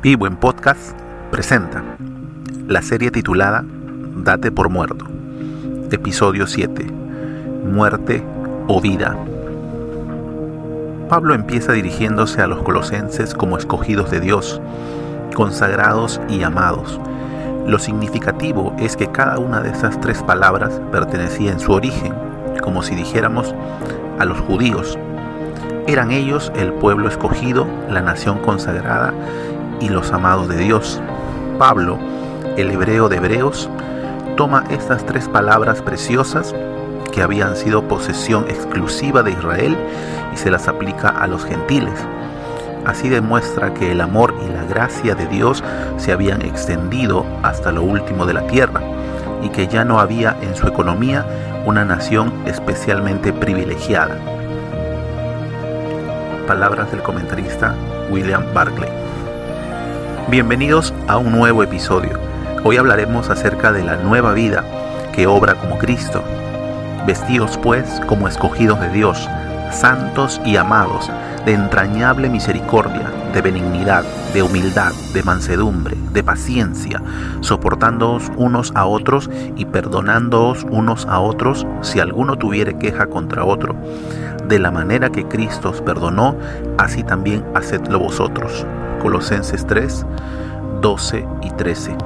Vivo en Podcast presenta la serie titulada Date por muerto, episodio 7, Muerte o vida. Pablo empieza dirigiéndose a los colosenses como escogidos de Dios, consagrados y amados. Lo significativo es que cada una de esas tres palabras pertenecía en su origen, como si dijéramos a los judíos. Eran ellos el pueblo escogido, la nación consagrada y los amados de Dios. Pablo, el hebreo de hebreos, toma estas tres palabras preciosas que habían sido posesión exclusiva de Israel y se las aplica a los gentiles. Así demuestra que el amor y la gracia de Dios se habían extendido hasta lo último de la tierra y que ya no había en su economía una nación especialmente privilegiada. Palabras del comentarista William Barclay. Bienvenidos a un nuevo episodio. Hoy hablaremos acerca de la nueva vida que obra como Cristo. Vestidos pues como escogidos de Dios, santos y amados, de entrañable misericordia, de benignidad, de humildad, de mansedumbre, de paciencia, soportándoos unos a otros y perdonándoos unos a otros si alguno tuviere queja contra otro. De la manera que Cristo os perdonó, así también hacedlo vosotros. Colosenses 3, 12 y 13.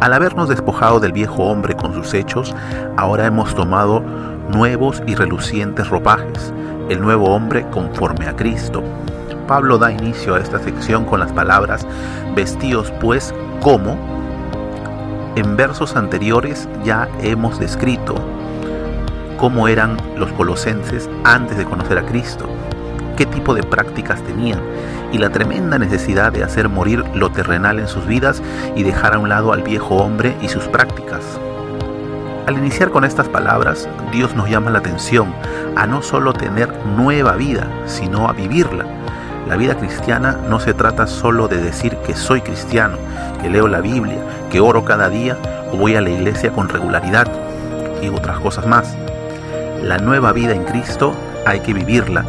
Al habernos despojado del viejo hombre con sus hechos, ahora hemos tomado nuevos y relucientes ropajes, el nuevo hombre conforme a Cristo. Pablo da inicio a esta sección con las palabras vestidos pues como. En versos anteriores ya hemos descrito cómo eran los colosenses antes de conocer a Cristo, qué tipo de prácticas tenían y la tremenda necesidad de hacer morir lo terrenal en sus vidas y dejar a un lado al viejo hombre y sus prácticas. Al iniciar con estas palabras, Dios nos llama la atención a no solo tener nueva vida, sino a vivirla. La vida cristiana no se trata solo de decir que soy cristiano, que leo la Biblia, que oro cada día o voy a la iglesia con regularidad y otras cosas más. La nueva vida en Cristo hay que vivirla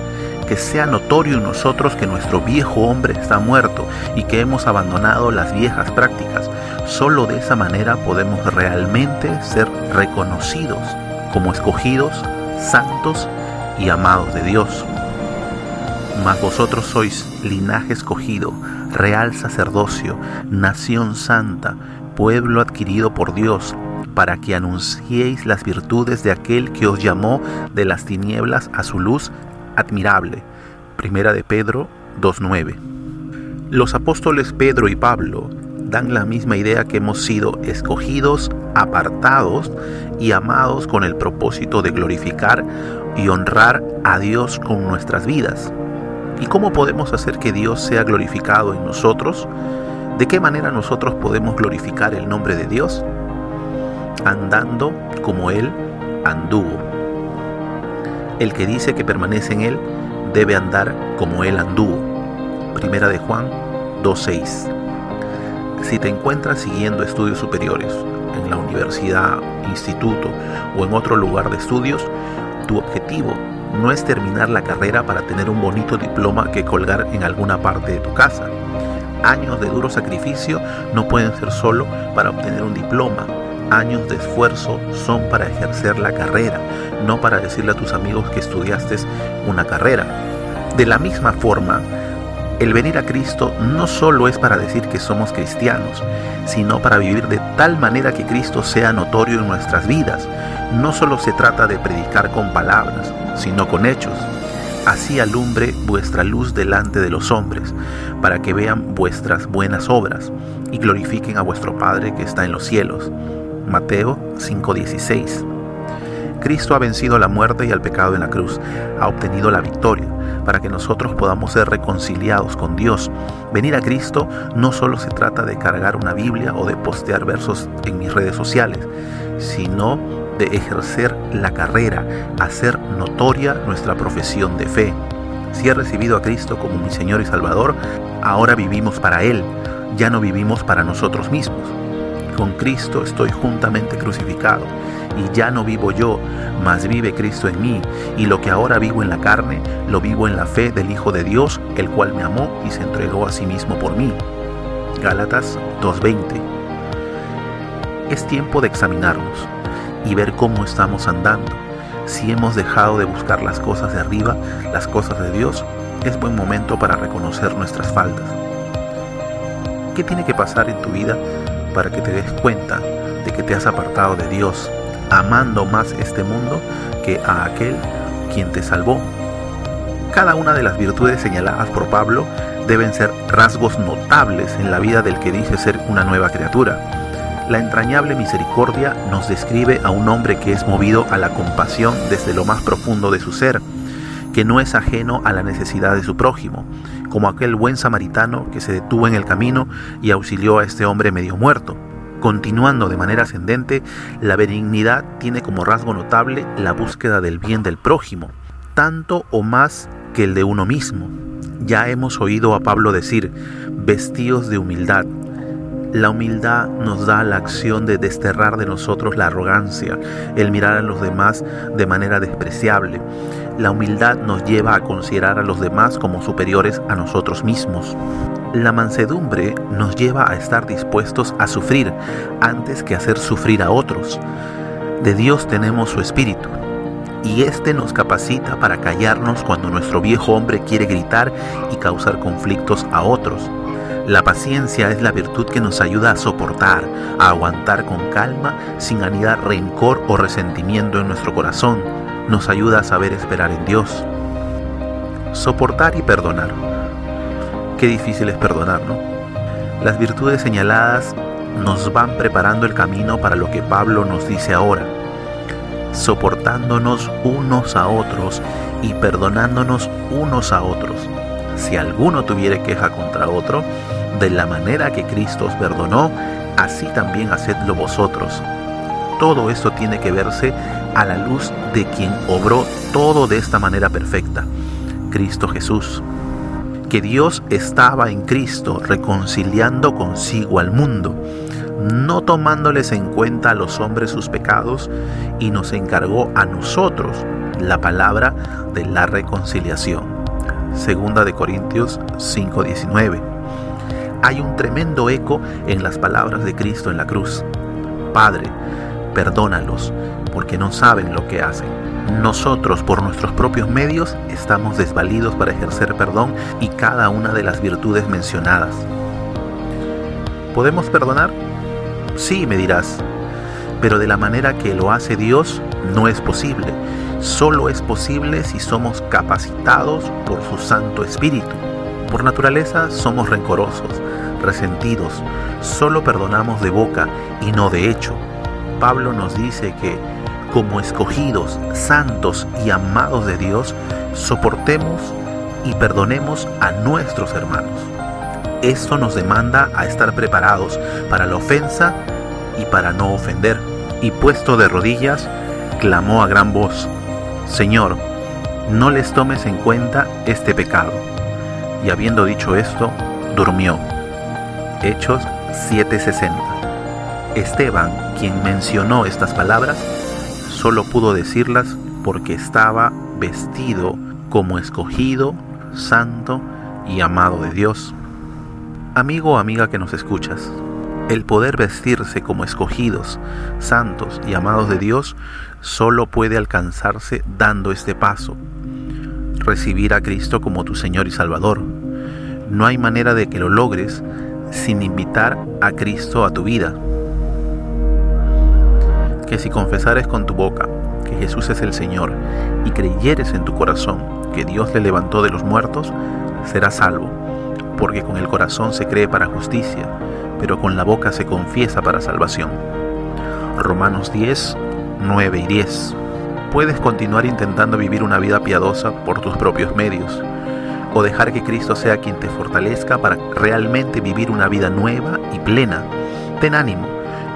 que sea notorio en nosotros que nuestro viejo hombre está muerto y que hemos abandonado las viejas prácticas. Solo de esa manera podemos realmente ser reconocidos como escogidos, santos y amados de Dios. Mas vosotros sois linaje escogido, real sacerdocio, nación santa, pueblo adquirido por Dios, para que anunciéis las virtudes de aquel que os llamó de las tinieblas a su luz admirable. Primera de Pedro 2.9. Los apóstoles Pedro y Pablo dan la misma idea que hemos sido escogidos, apartados y amados con el propósito de glorificar y honrar a Dios con nuestras vidas. ¿Y cómo podemos hacer que Dios sea glorificado en nosotros? ¿De qué manera nosotros podemos glorificar el nombre de Dios? Andando como Él anduvo. El que dice que permanece en Él debe andar como Él anduvo. Primera de Juan 2.6. Si te encuentras siguiendo estudios superiores en la universidad, instituto o en otro lugar de estudios, tu objetivo no es terminar la carrera para tener un bonito diploma que colgar en alguna parte de tu casa. Años de duro sacrificio no pueden ser solo para obtener un diploma años de esfuerzo son para ejercer la carrera, no para decirle a tus amigos que estudiaste una carrera. De la misma forma, el venir a Cristo no solo es para decir que somos cristianos, sino para vivir de tal manera que Cristo sea notorio en nuestras vidas. No solo se trata de predicar con palabras, sino con hechos. Así alumbre vuestra luz delante de los hombres, para que vean vuestras buenas obras y glorifiquen a vuestro Padre que está en los cielos. Mateo 5:16. Cristo ha vencido la muerte y al pecado en la cruz, ha obtenido la victoria para que nosotros podamos ser reconciliados con Dios. Venir a Cristo no solo se trata de cargar una Biblia o de postear versos en mis redes sociales, sino de ejercer la carrera, hacer notoria nuestra profesión de fe. Si he recibido a Cristo como mi Señor y Salvador, ahora vivimos para Él, ya no vivimos para nosotros mismos. Con Cristo estoy juntamente crucificado, y ya no vivo yo, mas vive Cristo en mí, y lo que ahora vivo en la carne, lo vivo en la fe del Hijo de Dios, el cual me amó y se entregó a sí mismo por mí. Gálatas 2.20. Es tiempo de examinarnos y ver cómo estamos andando. Si hemos dejado de buscar las cosas de arriba, las cosas de Dios, es buen momento para reconocer nuestras faltas. ¿Qué tiene que pasar en tu vida para que te des cuenta de que te has apartado de Dios, amando más este mundo que a aquel quien te salvó? Cada una de las virtudes señaladas por Pablo deben ser rasgos notables en la vida del que dice ser una nueva criatura. La entrañable misericordia nos describe a un hombre que es movido a la compasión desde lo más profundo de su ser, que no es ajeno a la necesidad de su prójimo, como aquel buen samaritano que se detuvo en el camino y auxilió a este hombre medio muerto. Continuando de manera ascendente, la benignidad tiene como rasgo notable la búsqueda del bien del prójimo, tanto o más que el de uno mismo. Ya hemos oído a Pablo decir, vestidos de humildad. La humildad nos da la acción de desterrar de nosotros la arrogancia, el mirar a los demás de manera despreciable. La humildad nos lleva a considerar a los demás como superiores a nosotros mismos. La mansedumbre nos lleva a estar dispuestos a sufrir antes que hacer sufrir a otros. De Dios tenemos su espíritu y este nos capacita para callarnos cuando nuestro viejo hombre quiere gritar y causar conflictos a otros. La paciencia es la virtud que nos ayuda a soportar, a aguantar con calma sin anidar rencor o resentimiento en nuestro corazón. Nos ayuda a saber esperar en Dios. Soportar y perdonar. Qué difícil es perdonar, ¿no? Las virtudes señaladas nos van preparando el camino para lo que Pablo nos dice ahora soportándonos unos a otros y perdonándonos unos a otros. Si alguno tuviere queja contra otro, de la manera que Cristo os perdonó, así también hacedlo vosotros. Todo esto tiene que verse a la luz de quien obró todo de esta manera perfecta, Cristo Jesús. Que Dios estaba en Cristo reconciliando consigo al mundo no tomándoles en cuenta a los hombres sus pecados, y nos encargó a nosotros la palabra de la reconciliación. Segunda de Corintios 5:19. Hay un tremendo eco en las palabras de Cristo en la cruz. Padre, perdónalos, porque no saben lo que hacen. Nosotros por nuestros propios medios estamos desvalidos para ejercer perdón y cada una de las virtudes mencionadas. ¿Podemos perdonar? Sí, me dirás, pero de la manera que lo hace Dios no es posible. Solo es posible si somos capacitados por su Santo Espíritu. Por naturaleza somos rencorosos, resentidos, solo perdonamos de boca y no de hecho. Pablo nos dice que como escogidos, santos y amados de Dios, soportemos y perdonemos a nuestros hermanos. Esto nos demanda a estar preparados para la ofensa y para no ofender. Y puesto de rodillas, clamó a gran voz, Señor, no les tomes en cuenta este pecado. Y habiendo dicho esto, durmió. Hechos 7:60. Esteban, quien mencionó estas palabras, solo pudo decirlas porque estaba vestido como escogido, santo y amado de Dios. Amigo o amiga que nos escuchas, el poder vestirse como escogidos, santos y amados de Dios solo puede alcanzarse dando este paso, recibir a Cristo como tu Señor y Salvador. No hay manera de que lo logres sin invitar a Cristo a tu vida. Que si confesares con tu boca que Jesús es el Señor y creyeres en tu corazón que Dios le levantó de los muertos, serás salvo porque con el corazón se cree para justicia, pero con la boca se confiesa para salvación. Romanos 10, 9 y 10. Puedes continuar intentando vivir una vida piadosa por tus propios medios, o dejar que Cristo sea quien te fortalezca para realmente vivir una vida nueva y plena. Ten ánimo,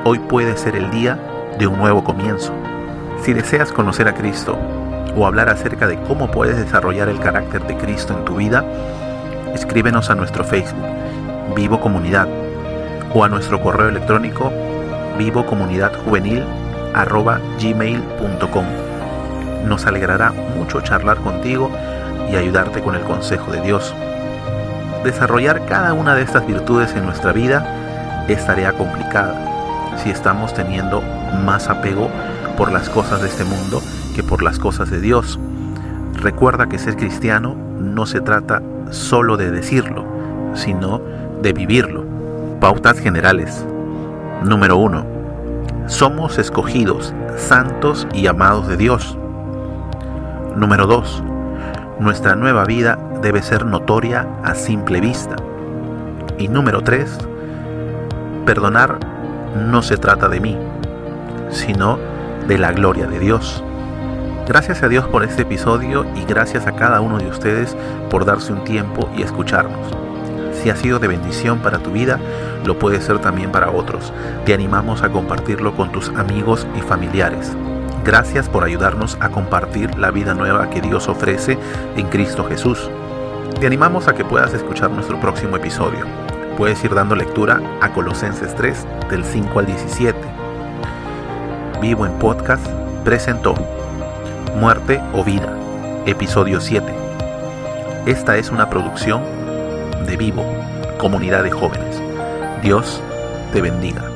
hoy puede ser el día de un nuevo comienzo. Si deseas conocer a Cristo o hablar acerca de cómo puedes desarrollar el carácter de Cristo en tu vida, escríbenos a nuestro Facebook, Vivo Comunidad, o a nuestro correo electrónico vivocomunidadjuvenil.gmail.com. Nos alegrará mucho charlar contigo y ayudarte con el consejo de Dios. desarrollar cada una de estas virtudes en nuestra vida es tarea complicada si estamos teniendo más apego por las cosas de este mundo que por las cosas de Dios. Recuerda que ser cristiano no se trata solo de decirlo, sino de vivirlo. Pautas generales. Número 1. Somos escogidos, santos y amados de Dios. Número 2. Nuestra nueva vida debe ser notoria a simple vista. Y número 3. Perdonar no se trata de mí, sino de la gloria de Dios. Gracias a Dios por este episodio y gracias a cada uno de ustedes por darse un tiempo y escucharnos. Si ha sido de bendición para tu vida, lo puede ser también para otros. Te animamos a compartirlo con tus amigos y familiares. Gracias por ayudarnos a compartir la vida nueva que Dios ofrece en Cristo Jesús. Te animamos a que puedas escuchar nuestro próximo episodio. Puedes ir dando lectura a Colosenses 3 del 5 al 17. Vivo en Podcast presentó Muerte o Vida, episodio 7. Esta es una producción de Vivo, comunidad de jóvenes. Dios te bendiga.